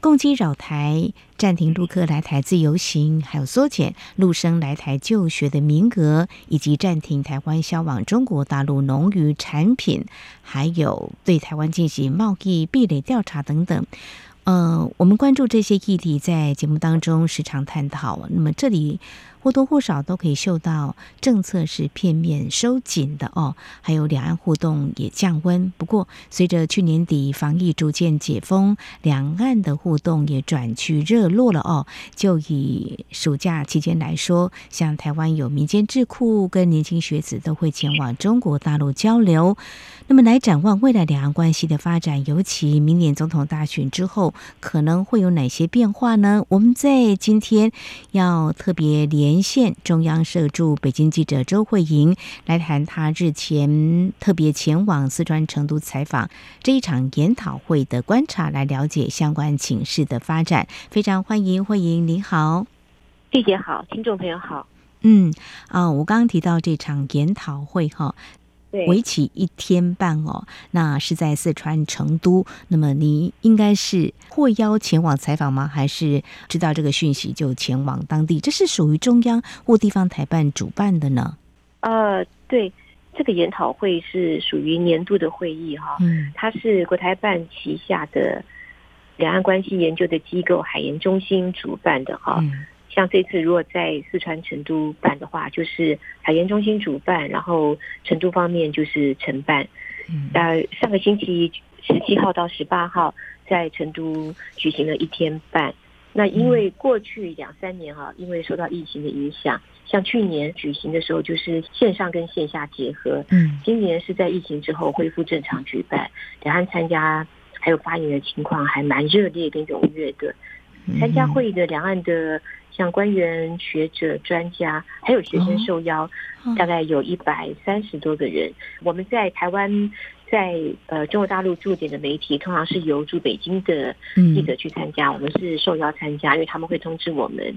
共击扰台、暂停陆客来台自由行，还有缩减陆生来台就学的名额，以及暂停台湾销往中国大陆农渔产品，还有对台湾进行贸易壁垒调查等等。呃，我们关注这些议题，在节目当中时常探讨。那么这里。或多或少都可以嗅到政策是片面收紧的哦，还有两岸互动也降温。不过，随着去年底防疫逐渐解封，两岸的互动也转趋热络了哦。就以暑假期间来说，像台湾有民间智库跟年轻学子都会前往中国大陆交流。那么，来展望未来两岸关系的发展，尤其明年总统大选之后，可能会有哪些变化呢？我们在今天要特别连。连线中央社驻北京记者周慧莹来谈他日前特别前往四川成都采访这一场研讨会的观察，来了解相关情势的发展。非常欢迎慧莹，你好，谢姐好，听众朋友好。嗯啊，我刚刚提到这场研讨会哈。为期一天半哦，那是在四川成都。那么你应该是获邀前往采访吗？还是知道这个讯息就前往当地？这是属于中央或地方台办主办的呢？呃，对，这个研讨会是属于年度的会议哈。嗯，它是国台办旗下的两岸关系研究的机构海研中心主办的哈。嗯像这次如果在四川成都办的话，就是海研中心主办，然后成都方面就是承办。呃，上个星期十七号到十八号在成都举行了一天半。那因为过去两三年啊，因为受到疫情的影响，像去年举行的时候就是线上跟线下结合。嗯，今年是在疫情之后恢复正常举办，两岸参加还有发言的情况还蛮热烈跟踊跃的。参加会议的两岸的。像官员、学者、专家，还有学生受邀，大概有一百三十多个人。我们在台湾，在呃中国大陆驻点的媒体，通常是由驻北京的记者去参加。我们是受邀参加，因为他们会通知我们。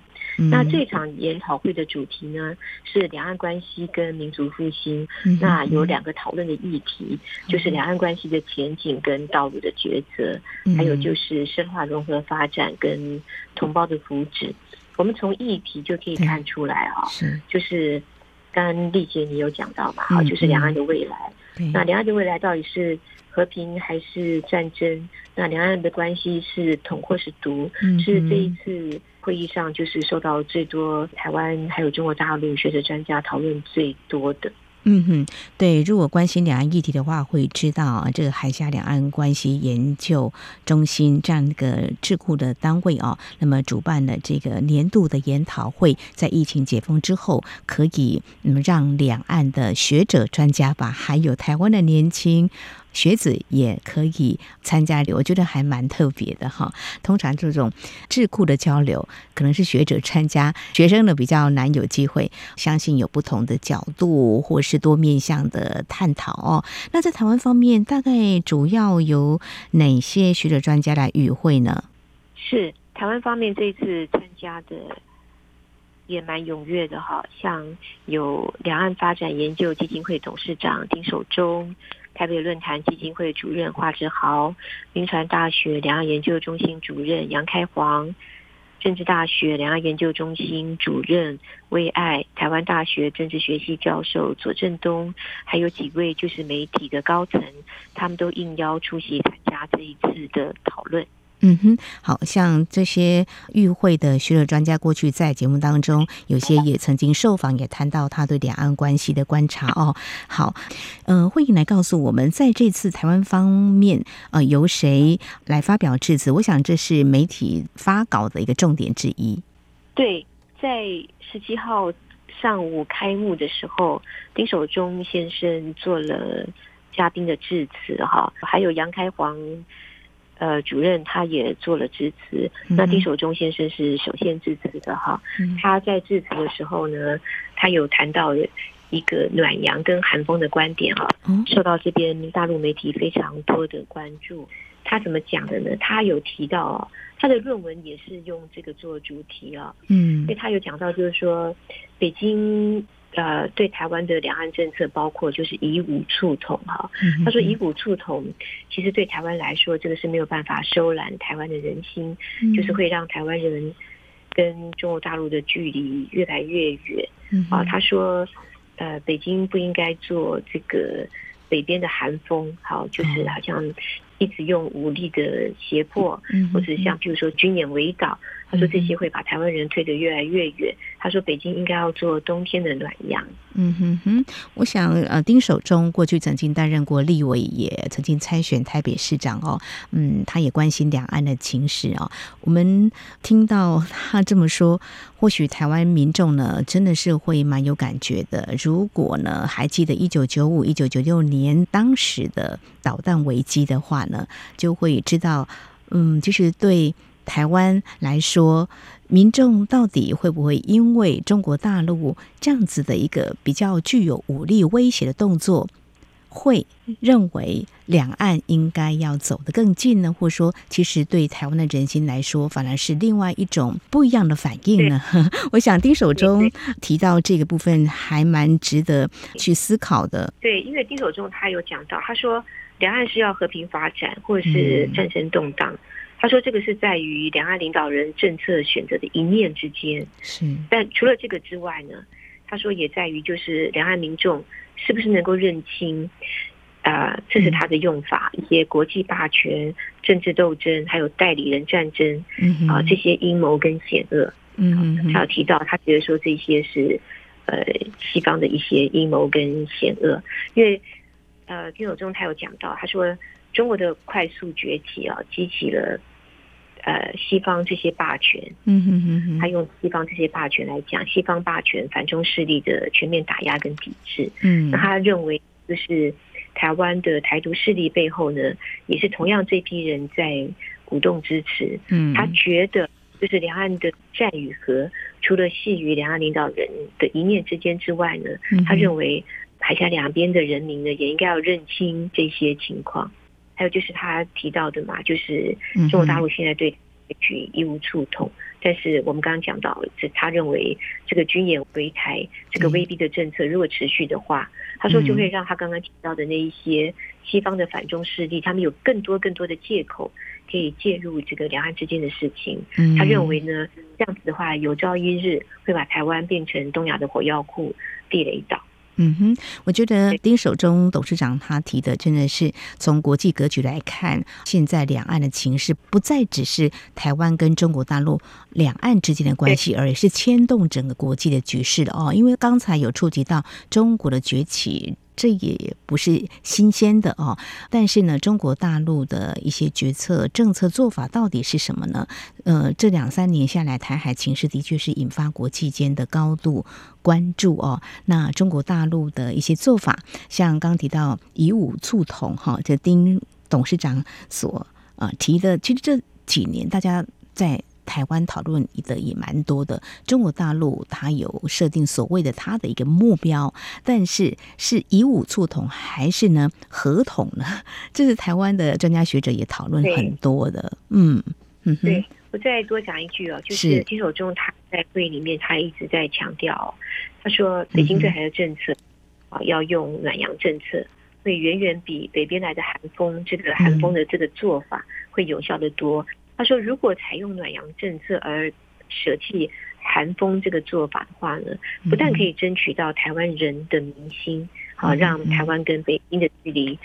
那这场研讨会的主题呢，是两岸关系跟民族复兴。那有两个讨论的议题，就是两岸关系的前景跟道路的抉择，还有就是深化融合发展跟同胞的福祉。我们从议题就可以看出来啊，是就是刚刚丽姐你有讲到嘛，啊，就是两岸的未来。那两岸的未来到底是和平还是战争？那两岸的关系是统或是独？是这一次会议上就是受到最多台湾还有中国大陆学者专家讨论最多的。嗯哼，对，如果关心两岸议题的话，会知道啊，这个海峡两岸关系研究中心这样一个智库的单位啊，那么主办了这个年度的研讨会，在疫情解封之后，可以嗯让两岸的学者专家把，还有台湾的年轻。学子也可以参加，我觉得还蛮特别的哈。通常这种智库的交流，可能是学者参加，学生呢比较难有机会。相信有不同的角度，或是多面向的探讨哦。那在台湾方面，大概主要有哪些学者专家来与会呢？是台湾方面这次参加的也蛮踊跃的哈，像有两岸发展研究基金会董事长丁守中。台北论坛基金会主任华志豪，云传大学两岸研究中心主任杨开煌，政治大学两岸研究中心主任魏爱，台湾大学政治学系教授左正东，还有几位就是媒体的高层，他们都应邀出席参加这一次的讨论。嗯哼，好像这些与会的学者专家，过去在节目当中有些也曾经受访，也谈到他对两岸关系的观察哦。好，呃，慧莹来告诉我们，在这次台湾方面，呃，由谁来发表致辞？我想这是媒体发稿的一个重点之一。对，在十七号上午开幕的时候，丁守中先生做了嘉宾的致辞，哈，还有杨开煌。呃，主任他也做了致辞，那丁守中先生是首先致辞的哈。他在致辞的时候呢，他有谈到一个暖阳跟寒风的观点啊，受到这边大陆媒体非常多的关注。他怎么讲的呢？他有提到，他的论文也是用这个做主题啊，嗯，因为他有讲到，就是说北京呃对台湾的两岸政策，包括就是以武促统哈。他说以武促统，其实对台湾来说，这个是没有办法收揽台湾的人心，就是会让台湾人跟中国大陆的距离越来越远。啊，他说。呃，北京不应该做这个北边的寒风，好，就是好像一直用武力的胁迫，嗯、或者像譬如说军演围岛。他说这些会把台湾人推得越来越远。他说北京应该要做冬天的暖阳。嗯哼哼，我想呃，丁守中过去曾经担任过立委，也曾经参选台北市长哦。嗯，他也关心两岸的情势哦。我们听到他这么说，或许台湾民众呢真的是会蛮有感觉的。如果呢还记得一九九五、一九九六年当时的导弹危机的话呢，就会知道，嗯，就是对。台湾来说，民众到底会不会因为中国大陆这样子的一个比较具有武力威胁的动作，会认为两岸应该要走得更近呢？或者说，其实对台湾的人心来说，反而是另外一种不一样的反应呢？我想丁守中提到这个部分，还蛮值得去思考的。对，因为丁守中他有讲到，他说两岸是要和平发展，或者是战争动荡。嗯他说：“这个是在于两岸领导人政策选择的一念之间。是，但除了这个之外呢，他说也在于就是两岸民众是不是能够认清，啊、呃，这是他的用法，一些国际霸权、政治斗争，还有代理人战争，啊、呃，这些阴谋跟险恶。嗯，他有提到，他觉得说这些是呃西方的一些阴谋跟险恶，因为呃丁守中他有讲到，他说中国的快速崛起啊，激起了。”呃，西方这些霸权，嗯哼哼哼，他用西方这些霸权来讲，西方霸权反中势力的全面打压跟抵制，嗯，那他认为就是台湾的台独势力背后呢，也是同样这批人在鼓动支持，嗯，他觉得就是两岸的战与和，除了系于两岸领导人的一念之间之外呢，他认为海峡两边的人民呢，也应该要认清这些情况。还有就是他提到的嘛，就是中国大陆现在对采取以武促统，但是我们刚刚讲到，这他认为这个军演围台这个威逼的政策如果持续的话，他说就会让他刚刚提到的那一些西方的反中势力，他们有更多更多的借口可以介入这个两岸之间的事情。他认为呢，这样子的话，有朝一日会把台湾变成东亚的火药库、地雷岛。嗯哼，我觉得丁守中董事长他提的真的是从国际格局来看，现在两岸的情势不再只是台湾跟中国大陆两岸之间的关系，而是牵动整个国际的局势的哦。因为刚才有触及到中国的崛起。这也不是新鲜的哦，但是呢，中国大陆的一些决策、政策做法到底是什么呢？呃，这两三年下来，台海情势的确是引发国际间的高度关注哦。那中国大陆的一些做法，像刚提到以武促统哈，这丁董事长所呃提的，其实这几年大家在。台湾讨论的也蛮多的，中国大陆它有设定所谓的它的一个目标，但是是以武促统还是呢合统呢？这是台湾的专家学者也讨论很多的。嗯嗯，对，我再多讲一句哦，就是金守中他在会里面他一直在强调，他说北京对台的政策啊、嗯、要用暖阳政策，会远远比北边来的寒风这个寒风的这个做法会有效得多。他说：“如果采用暖阳政策而舍弃寒风这个做法的话呢，不但可以争取到台湾人的民心，好让台湾跟北京的距离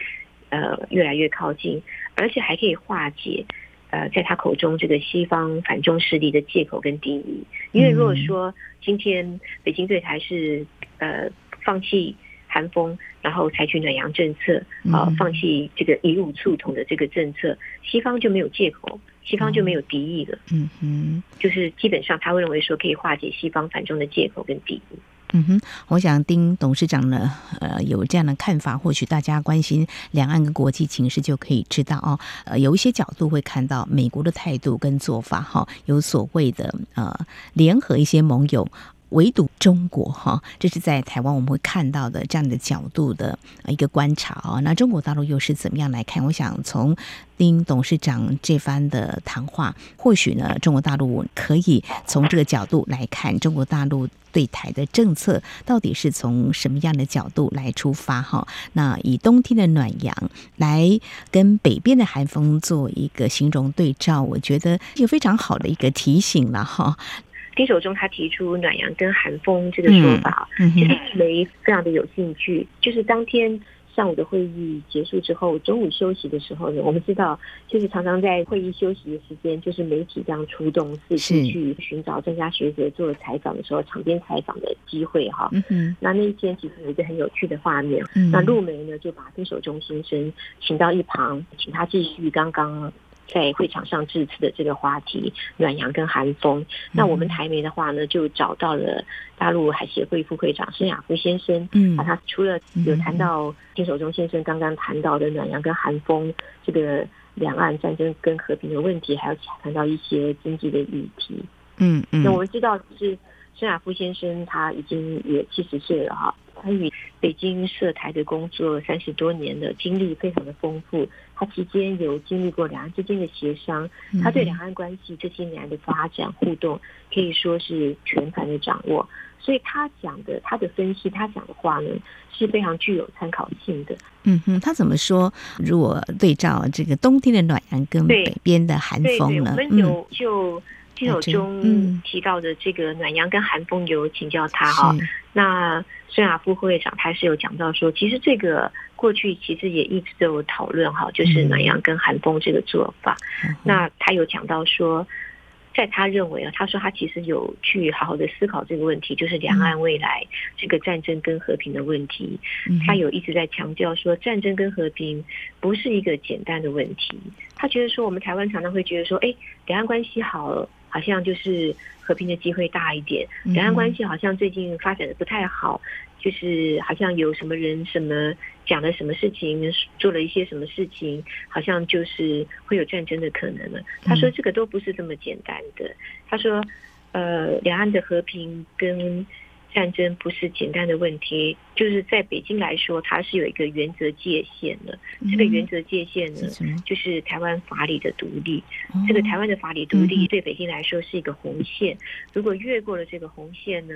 呃越来越靠近，而且还可以化解呃在他口中这个西方反中势力的借口跟敌意。因为如果说今天北京对台是呃放弃寒风，然后采取暖阳政策，啊放弃这个以武促统的这个政策，西方就没有借口。”西方就没有敌意了，嗯哼，就是基本上他会认为说可以化解西方反中的借口跟敌意。嗯哼，我想丁董事长呢，呃，有这样的看法，或许大家关心两岸跟国际情势就可以知道哦。呃，有一些角度会看到美国的态度跟做法，哈，有所谓的呃联合一些盟友。围堵中国哈，这是在台湾我们会看到的这样的角度的一个观察啊。那中国大陆又是怎么样来看？我想从丁董事长这番的谈话，或许呢，中国大陆可以从这个角度来看，中国大陆对台的政策到底是从什么样的角度来出发哈？那以冬天的暖阳来跟北边的寒风做一个形容对照，我觉得有非常好的一个提醒了哈。丁守中他提出暖阳跟寒风这个说法，嗯嗯、其实雷非常的有兴趣。就是当天上午的会议结束之后，中午休息的时候呢，我们知道，就是常常在会议休息的时间，就是媒体这样出动，四处去寻找专家学者做采访的时候，场边采访的机会哈。嗯、那那一天其实有一个很有趣的画面，嗯、那陆梅呢就把丁守中先生请到一旁，请他继续刚刚。在会场上致辞的这个话题，暖阳跟寒风。那我们台媒的话呢，就找到了大陆海协会副会长申亚夫先生。嗯，他除了有谈到丁守中先生刚刚谈到的暖阳跟寒风这个两岸战争跟和平的问题，还有谈到一些经济的议题。嗯嗯。那我们知道，就是申亚夫先生他已经也七十岁了哈。他与北京涉台的工作三十多年的经历非常的丰富，他期间有经历过两岸之间的协商，他对两岸关系这些年来的发展互动可以说是全盘的掌握，所以他讲的他的分析，他讲的话呢是非常具有参考性的。嗯哼，他怎么说？如果对照这个冬天的暖阳跟北边的寒风呢？对对对，我们有就。丁守中提到的这个暖阳跟寒风，有请教他哈。是那孙亚夫副会长他是有讲到说，其实这个过去其实也一直都有讨论哈，就是暖阳跟寒风这个做法。嗯、那他有讲到说，在他认为啊，他说他其实有去好好的思考这个问题，就是两岸未来这个战争跟和平的问题。嗯、他有一直在强调说，战争跟和平不是一个简单的问题。他觉得说，我们台湾常常会觉得说，哎，两岸关系好了。好像就是和平的机会大一点，两岸关系好像最近发展的不太好，就是好像有什么人什么讲了什么事情，做了一些什么事情，好像就是会有战争的可能了。他说这个都不是这么简单的。他说，呃，两岸的和平跟。战争不是简单的问题，就是在北京来说，它是有一个原则界限的。这个原则界限呢，就是台湾法理的独立。这个台湾的法理独立对北京来说是一个红线，如果越过了这个红线呢，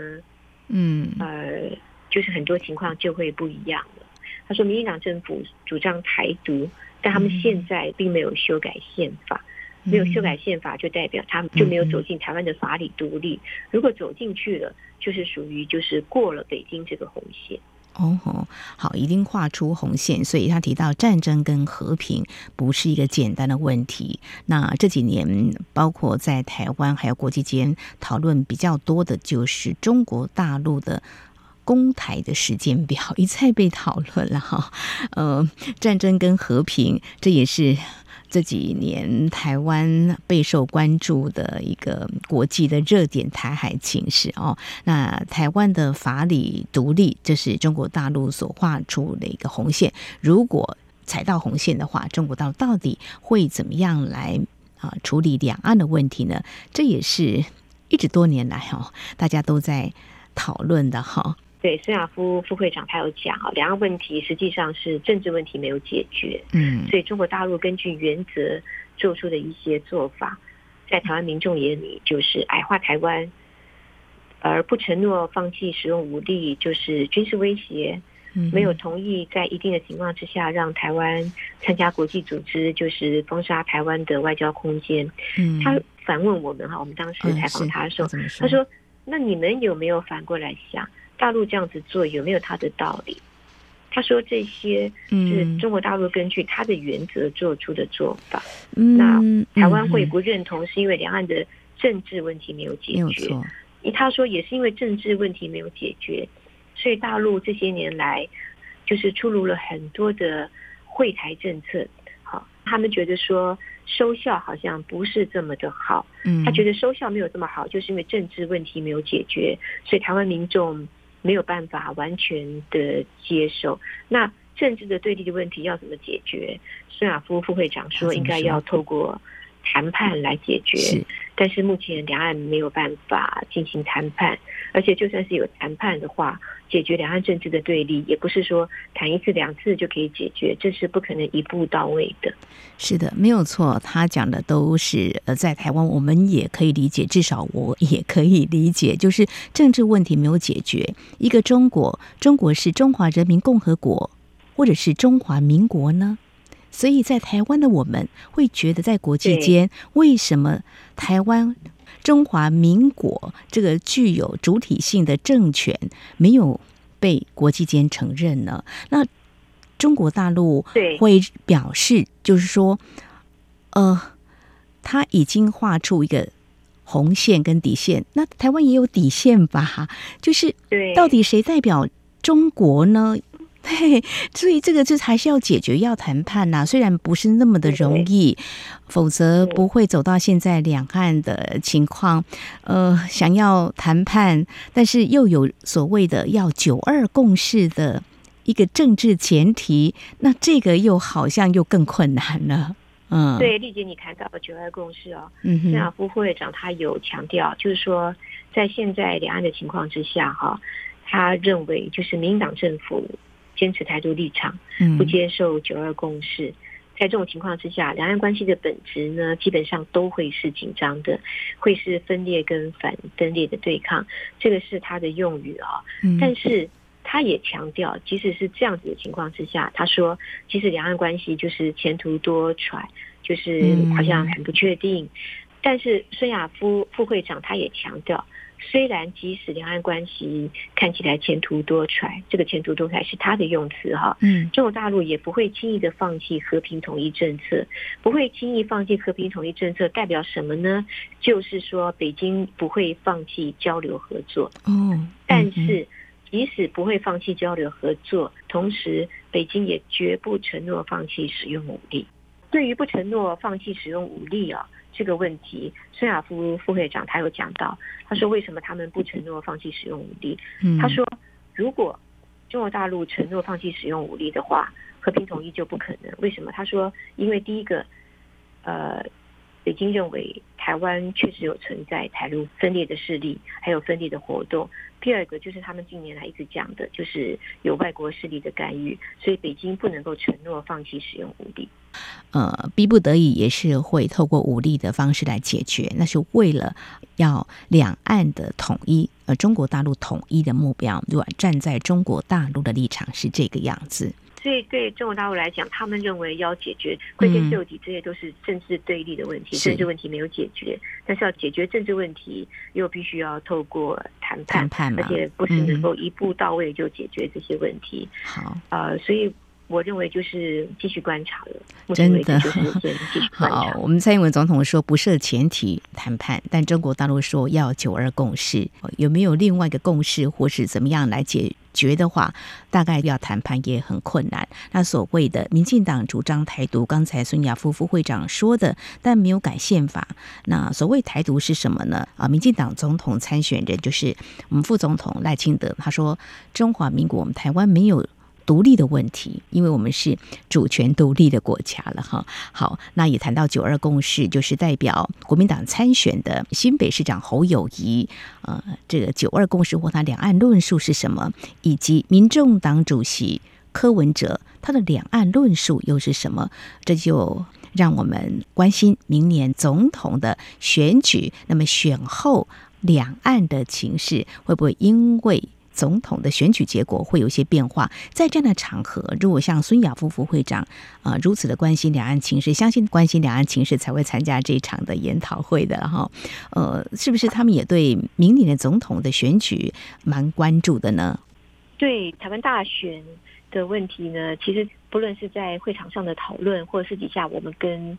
嗯，呃，就是很多情况就会不一样了。他说，民进党政府主张台独，但他们现在并没有修改宪法。没有修改宪法，就代表他们就没有走进台湾的法理独立。如果走进去了，就是属于就是过了北京这个红线。哦，好，一定画出红线。所以他提到战争跟和平不是一个简单的问题。那这几年，包括在台湾还有国际间讨论比较多的，就是中国大陆的公台的时间表一再被讨论了哈。呃，战争跟和平，这也是。这几年台湾备受关注的一个国际的热点，台海情势哦。那台湾的法理独立，这是中国大陆所画出的一个红线。如果踩到红线的话，中国大陆到底会怎么样来啊处理两岸的问题呢？这也是一直多年来哦，大家都在讨论的哈。对，孙亚夫副会长他有讲啊，两岸问题实际上是政治问题没有解决，嗯，所以中国大陆根据原则做出的一些做法，在台湾民众眼里就是矮化台湾，而不承诺放弃使用武力，就是军事威胁，没有同意在一定的情况之下让台湾参加国际组织，就是封杀台湾的外交空间。嗯，他反问我们哈，我们当时采访他的时候，嗯、他说：“那你们有没有反过来想？”大陆这样子做有没有他的道理？他说这些是中国大陆根据他的原则做出的做法。嗯、那台湾会不认同，是因为两岸的政治问题没有解决。他说也是因为政治问题没有解决，所以大陆这些年来就是出炉了很多的惠台政策。好，他们觉得说收效好像不是这么的好。嗯，他觉得收效没有这么好，就是因为政治问题没有解决，所以台湾民众。没有办法完全的接受，那政治的对立的问题要怎么解决？孙亚夫副会长说，应该要透过谈判来解决。但是目前两岸没有办法进行谈判，而且就算是有谈判的话，解决两岸政治的对立，也不是说谈一次两次就可以解决，这是不可能一步到位的。是的，没有错，他讲的都是呃，在台湾我们也可以理解，至少我也可以理解，就是政治问题没有解决，一个中国，中国是中华人民共和国，或者是中华民国呢？所以在台湾的我们会觉得，在国际间，为什么台湾中华民国这个具有主体性的政权没有被国际间承认呢？那中国大陆会表示，就是说，呃，他已经画出一个红线跟底线，那台湾也有底线吧？就是，到底谁代表中国呢？嘿，所以这个就还是要解决，要谈判呐、啊。虽然不是那么的容易，否则不会走到现在两岸的情况。呃，想要谈判，但是又有所谓的要九二共识的一个政治前提，那这个又好像又更困难了。嗯，对，丽姐，你谈到了九二共识哦。嗯哼，孙亚夫副会长他有强调，就是说在现在两岸的情况之下，哈，他认为就是民进党政府。坚持台独立场，不接受九二共识，嗯，在这种情况之下，两岸关系的本质呢，基本上都会是紧张的，会是分裂跟反分裂的对抗，这个是他的用语啊。但是他也强调，即使是这样子的情况之下，他说，其实两岸关系就是前途多舛，就是好像很不确定。但是孙亚夫副会长他也强调。虽然即使两岸关系看起来前途多舛，这个前途多舛是他的用词哈，嗯，中国大陆也不会轻易的放弃和平统一政策，不会轻易放弃和平统一政策，代表什么呢？就是说北京不会放弃交流合作，嗯，但是即使不会放弃交流合作，同时北京也绝不承诺放弃使用武力。对于不承诺放弃使用武力啊。这个问题，孙亚夫副会长他有讲到，他说为什么他们不承诺放弃使用武力？他说如果中国大陆承诺放弃使用武力的话，和平统一就不可能。为什么？他说因为第一个，呃，北京认为台湾确实有存在台陆分裂的势力，还有分裂的活动。第二个就是他们近年来一直讲的，就是有外国势力的干预，所以北京不能够承诺放弃使用武力。呃，逼不得已也是会透过武力的方式来解决，那是为了要两岸的统一，呃，中国大陆统一的目标，对吧？站在中国大陆的立场是这个样子。所以对中国大陆来讲，他们认为要解决归根究底，这些都是政治对立的问题，政治问题没有解决，但是要解决政治问题，又必须要透过谈判，谈判，而且不是能够一步到位就解决这些问题。好，呃，所以。我认为就是继续观察了，真的好。我们蔡英文总统说不设前提谈判，但中国大陆说要九二共识，有没有另外一个共识，或是怎么样来解决的话，大概要谈判也很困难。那所谓的民进党主张台独，刚才孙亚夫副会长说的，但没有改宪法。那所谓台独是什么呢？啊，民进党总统参选人就是我们副总统赖清德，他说中华民国我们台湾没有。独立的问题，因为我们是主权独立的国家了哈。好，那也谈到九二共识，就是代表国民党参选的新北市长侯友谊，呃，这个九二共识或他两岸论述是什么，以及民众党主席柯文哲他的两岸论述又是什么？这就让我们关心明年总统的选举，那么选后两岸的情势会不会因为？总统的选举结果会有一些变化，在这样的场合，如果像孙亚夫副会长啊、呃、如此的关心两岸情势，相信关心两岸情势才会参加这一场的研讨会的哈。呃，是不是他们也对明年的总统的选举蛮关注的呢？对台湾大选的问题呢，其实不论是在会场上的讨论，或者私底下我们跟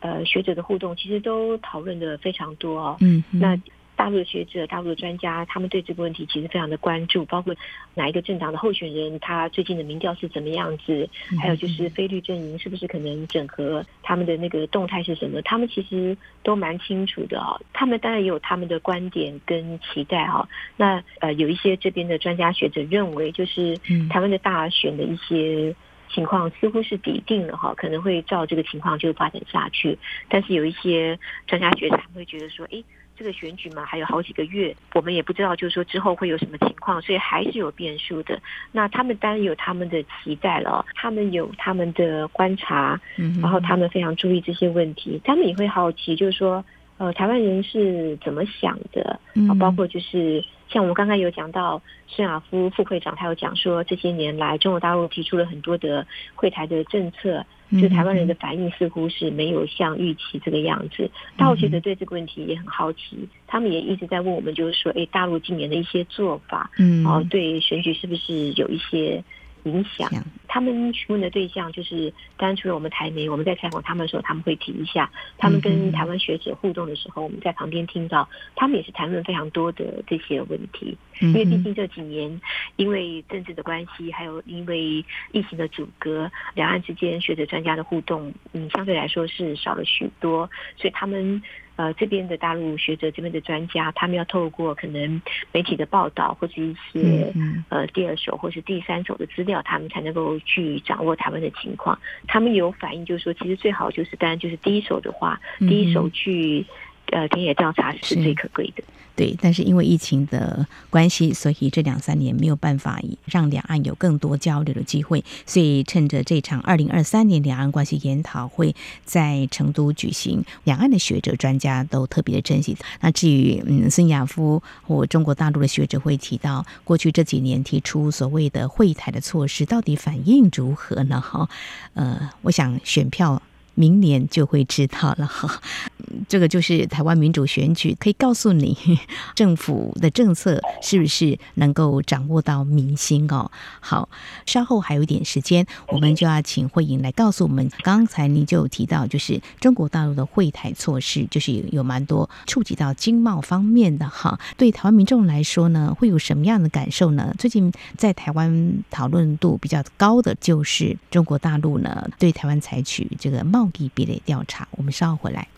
呃学者的互动，其实都讨论的非常多哦。嗯，那。大陆的学者、大陆的专家，他们对这个问题其实非常的关注，包括哪一个政党的候选人，他最近的民调是怎么样子，还有就是非律阵营是不是可能整合，他们的那个动态是什么，他们其实都蛮清楚的啊。他们当然也有他们的观点跟期待哈。那呃，有一些这边的专家学者认为，就是台湾的大选的一些情况似乎是底定了哈，可能会照这个情况就发展下去。但是有一些专家学者会觉得说，哎，这个选举嘛还有好几个月，我们也不知道就是说之后会有什么情况，所以还是有变数的。那他们当然有他们的期待了，他们有他们的观察，然后他们非常注意这些问题，他们也会好奇，就是说。呃，台湾人是怎么想的？啊，包括就是像我们刚刚有讲到，孙亚夫副会长他有讲说，这些年来中国大陆提出了很多的会台的政策，就台湾人的反应似乎是没有像预期这个样子。大陆学者对这个问题也很好奇，他们也一直在问我们，就是说，哎，大陆今年的一些做法，嗯，哦，对选举是不是有一些？影响他们询问的对象就是，当然除了我们台媒，我们在采访他们的时候，他们会提一下。他们跟台湾学者互动的时候，我们在旁边听到，他们也是谈论非常多的这些问题。因为毕竟这几年，因为政治的关系，还有因为疫情的阻隔，两岸之间学者专家的互动，嗯，相对来说是少了许多，所以他们。呃，这边的大陆学者，这边的专家，他们要透过可能媒体的报道，或者一些呃第二手或是第三手的资料，他们才能够去掌握台湾的情况。他们有反映，就是说，其实最好就是，当然就是第一手的话，第一手去。呃，田野调查是最可贵的。对，但是因为疫情的关系，所以这两三年没有办法让两岸有更多交流的机会。所以趁着这场二零二三年两岸关系研讨会在成都举行，两岸的学者专家都特别的珍惜。那至于嗯，孙亚夫或中国大陆的学者会提到，过去这几年提出所谓的会台的措施，到底反应如何呢？哈，呃，我想选票。明年就会知道了哈，这个就是台湾民主选举，可以告诉你 政府的政策是不是能够掌握到民心哦。好，稍后还有一点时间，我们就要请慧颖来告诉我们。刚才您就提到，就是中国大陆的会台措施，就是有蛮多触及到经贸方面的哈。对台湾民众来说呢，会有什么样的感受呢？最近在台湾讨论度比较高的，就是中国大陆呢对台湾采取这个贸易壁垒调查，我们稍后回来。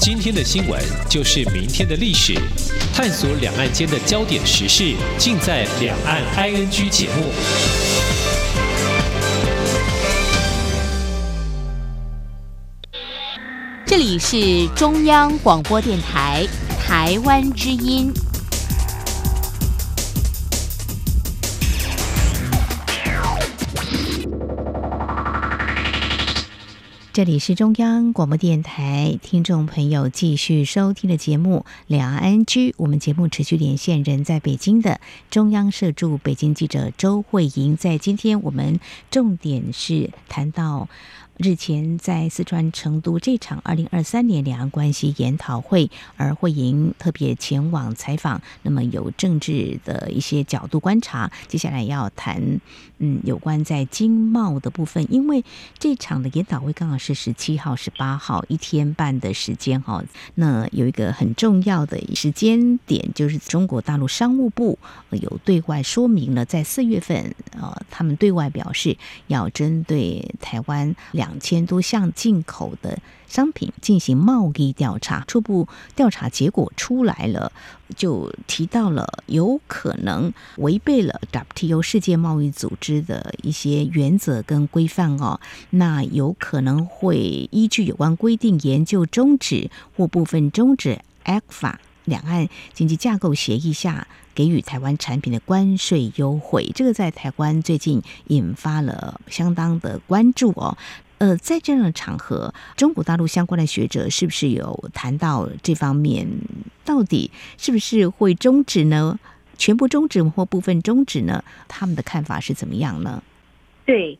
今天的新闻就是明天的历史，探索两岸间的焦点时事，尽在《两岸 ING》节目。这里是中央广播电台台湾之音。这里是中央广播电台，听众朋友继续收听的节目《两岸居》。我们节目持续连线人在北京的中央社驻北京记者周慧莹。在今天，我们重点是谈到。日前在四川成都这场二零二三年两岸关系研讨会，而慧莹特别前往采访，那么有政治的一些角度观察。接下来要谈，嗯，有关在经贸的部分，因为这场的研讨会刚好是十七号、十八号一天半的时间哈。那有一个很重要的时间点，就是中国大陆商务部有对外说明了，在四月份，呃，他们对外表示要针对台湾两。两千多项进口的商品进行贸易调查，初步调查结果出来了，就提到了有可能违背了 WTO 世界贸易组织的一些原则跟规范哦，那有可能会依据有关规定研究终止或部分终止 ECFA 两岸经济架构协议下给予台湾产品的关税优惠，这个在台湾最近引发了相当的关注哦。呃，在这样的场合，中国大陆相关的学者是不是有谈到这方面？到底是不是会终止呢？全部终止或部分终止呢？他们的看法是怎么样呢？对，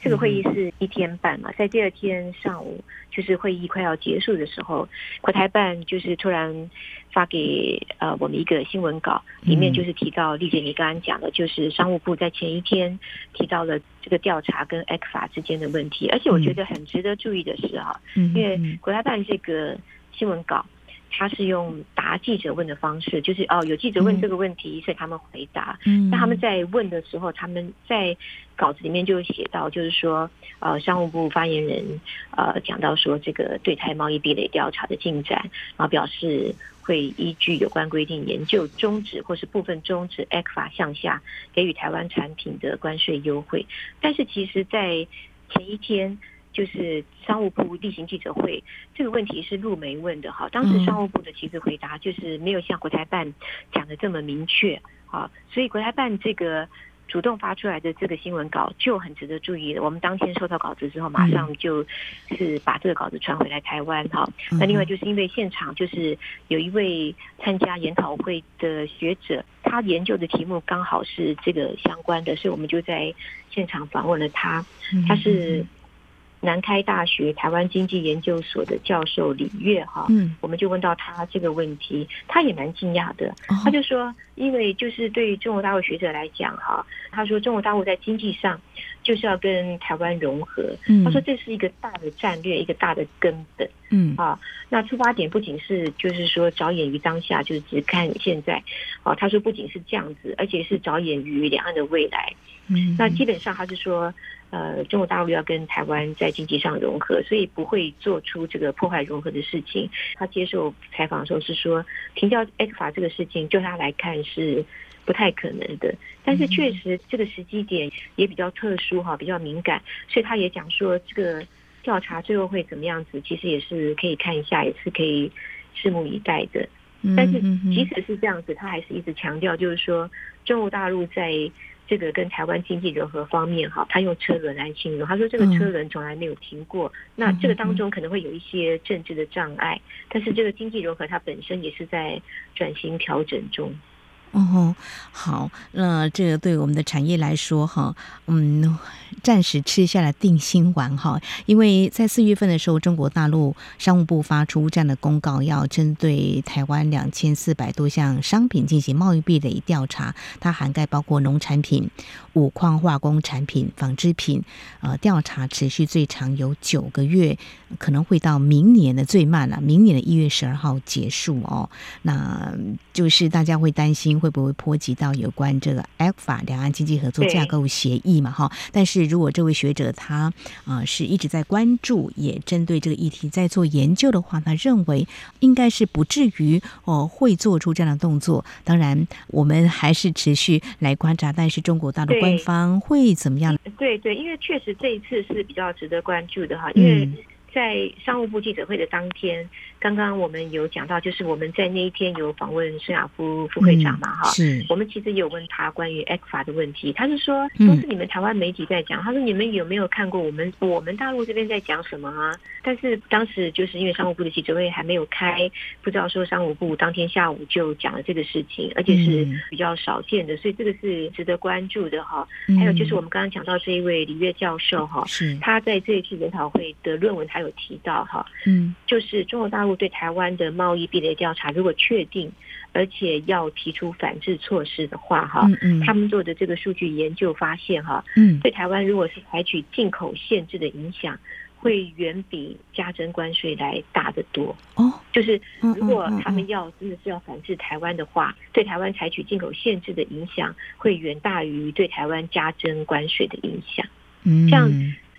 这个会议是一天半嘛，在第二天上午，就是会议快要结束的时候，国台办就是突然。发给呃我们一个新闻稿，里面就是提到丽姐你刚刚讲的，就是商务部在前一天提到了这个调查跟 ECFA 之间的问题，而且我觉得很值得注意的是哈，因为国台办这个新闻稿他是用答记者问的方式，就是哦，有记者问这个问题，嗯、所以他们回答。嗯，那他们在问的时候，他们在稿子里面就写到，就是说，呃，商务部发言人呃讲到说，这个对台贸易壁垒调查的进展，然后表示会依据有关规定研究终止或是部分终止 ECFA 项下给予台湾产品的关税优惠。但是其实，在前一天。就是商务部例行记者会，这个问题是陆梅问的哈。当时商务部的其实回答就是没有像国台办讲的这么明确啊，所以国台办这个主动发出来的这个新闻稿就很值得注意的。我们当天收到稿子之后，马上就是把这个稿子传回来台湾哈。那另外就是因为现场就是有一位参加研讨会的学者，他研究的题目刚好是这个相关的，所以我们就在现场访问了他。他是。南开大学台湾经济研究所的教授李月哈，嗯，我们就问到他这个问题，他也蛮惊讶的，他就说，因为就是对于中国大陆学者来讲哈，他说中国大陆在经济上就是要跟台湾融合，他说这是一个大的战略，一个大的根本，嗯。啊，那出发点不仅是就是说着眼于当下，就是只看现在，啊，他说不仅是这样子，而且是着眼于两岸的未来，嗯，那基本上他是说。呃，中国大陆要跟台湾在经济上融合，所以不会做出这个破坏融合的事情。他接受采访的时候是说，停掉 ECFA 这个事情，就他来看是不太可能的。但是确实这个时机点也比较特殊哈，比较敏感，所以他也讲说，这个调查最后会怎么样子，其实也是可以看一下，也是可以拭目以待的。但是即使是这样子，他还是一直强调，就是说中国大陆在。这个跟台湾经济融合方面，哈，他用车轮来形容，他说这个车轮从来没有停过。那这个当中可能会有一些政治的障碍，但是这个经济融合它本身也是在转型调整中。哦，好，那这个对我们的产业来说，哈，嗯，暂时吃下了定心丸，哈，因为在四月份的时候，中国大陆商务部发出这样的公告，要针对台湾两千四百多项商品进行贸易壁垒调查，它涵盖包括农产品、五矿化工产品、纺织品，呃，调查持续最长有九个月，可能会到明年的最慢了，明年的一月十二号结束哦，那就是大家会担心。会不会波及到有关这个 ECFA 两岸经济合作架构协议嘛？哈，但是如果这位学者他啊、呃、是一直在关注，也针对这个议题在做研究的话，他认为应该是不至于哦、呃、会做出这样的动作。当然，我们还是持续来观察，但是中国大陆官方会怎么样？对对，因为确实这一次是比较值得关注的哈，因为在商务部记者会的当天。刚刚我们有讲到，就是我们在那一天有访问孙亚夫副会长嘛，哈、嗯，是我们其实有问他关于 ECFA 的问题，他是说都是你们台湾媒体在讲，他说你们有没有看过我们我们大陆这边在讲什么啊？但是当时就是因为商务部的记者会还没有开，不知道说商务部当天下午就讲了这个事情，而且是比较少见的，所以这个是值得关注的哈。还有就是我们刚刚讲到这一位李月教授哈，是他在这一次研讨会的论文，他有提到哈，嗯，就是中国大陆。对台湾的贸易壁垒调查，如果确定，而且要提出反制措施的话，哈，嗯，他们做的这个数据研究发现，哈，嗯，对台湾如果是采取进口限制的影响，会远比加征关税来大得多。哦，就是如果他们要真的是要反制台湾的话，对台湾采取进口限制的影响会远大于对台湾加征关税的影响。嗯，像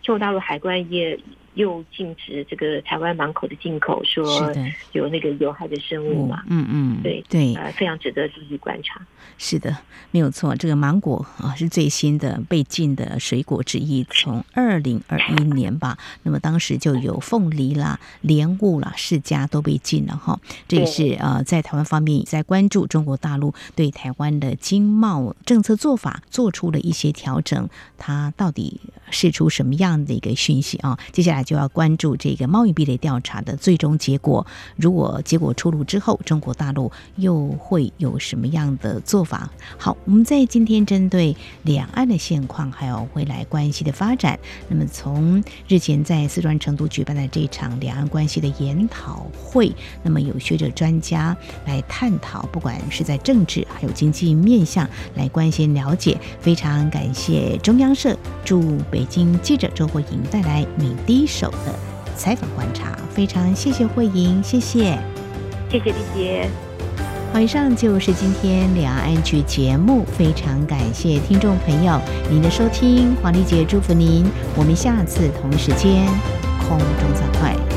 中国大陆海关业。又禁止这个台湾芒果的进口，说有那个有害的生物嘛？嗯嗯，对对，呃，非常值得注意观察。是的，没有错。这个芒果啊，是最新的被禁的水果之一，从二零二一年吧。那么当时就有凤梨啦、莲雾啦、释迦都被禁了哈。这也是呃，在台湾方面也在关注中国大陆对台湾的经贸政策做法做出了一些调整，它到底释出什么样的一个讯息啊？接下来。就要关注这个贸易壁垒调查的最终结果。如果结果出炉之后，中国大陆又会有什么样的做法？好，我们在今天针对两岸的现况，还有未来关系的发展。那么，从日前在四川成都举办的这场两岸关系的研讨会，那么有学者专家来探讨，不管是在政治还有经济面向来关心了解。非常感谢中央社驻北京记者周慧莹带来敏第一手的采访观察，非常谢谢慧莹，谢谢，谢谢丽姐。好，以上就是今天两岸 ING 节目，非常感谢听众朋友您的收听，黄丽姐祝福您，我们下次同一时间空中再会。